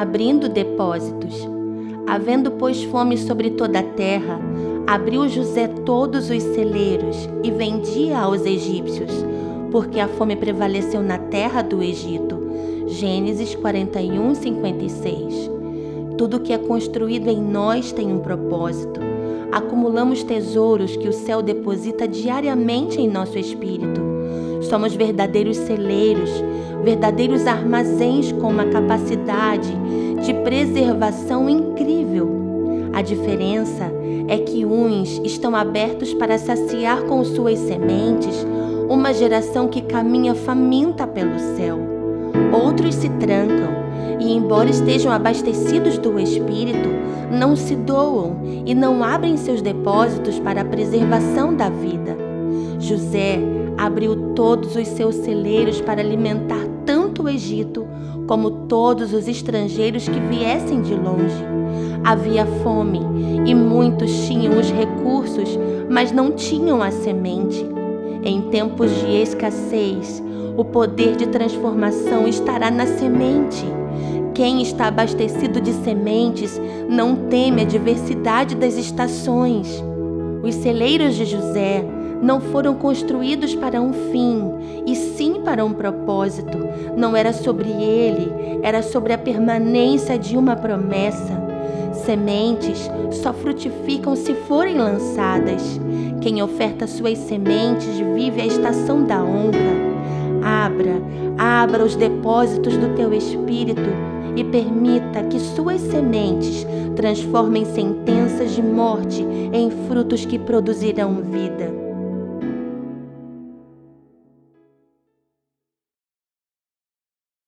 abrindo depósitos. Havendo, pois, fome sobre toda a terra, abriu José todos os celeiros e vendia aos egípcios, porque a fome prevaleceu na terra do Egito. Gênesis 41, 56. Tudo que é construído em nós tem um propósito. Acumulamos tesouros que o céu deposita diariamente em nosso espírito. Somos verdadeiros celeiros, verdadeiros armazéns com uma capacidade de preservação incrível. A diferença é que uns estão abertos para saciar com suas sementes uma geração que caminha faminta pelo céu. Outros se trancam e, embora estejam abastecidos do Espírito, não se doam e não abrem seus depósitos para a preservação da vida. José abriu todos os seus celeiros para alimentar tanto o Egito como todos os estrangeiros que viessem de longe. Havia fome e muitos tinham os recursos, mas não tinham a semente. Em tempos de escassez, o poder de transformação estará na semente. Quem está abastecido de sementes não teme a diversidade das estações. Os celeiros de José não foram construídos para um fim, e sim para um propósito. Não era sobre ele, era sobre a permanência de uma promessa. Sementes só frutificam se forem lançadas. Quem oferta suas sementes vive a estação da honra. Abra, abra os depósitos do teu espírito e permita que suas sementes transformem sentenças de morte em frutos que produzirão vida.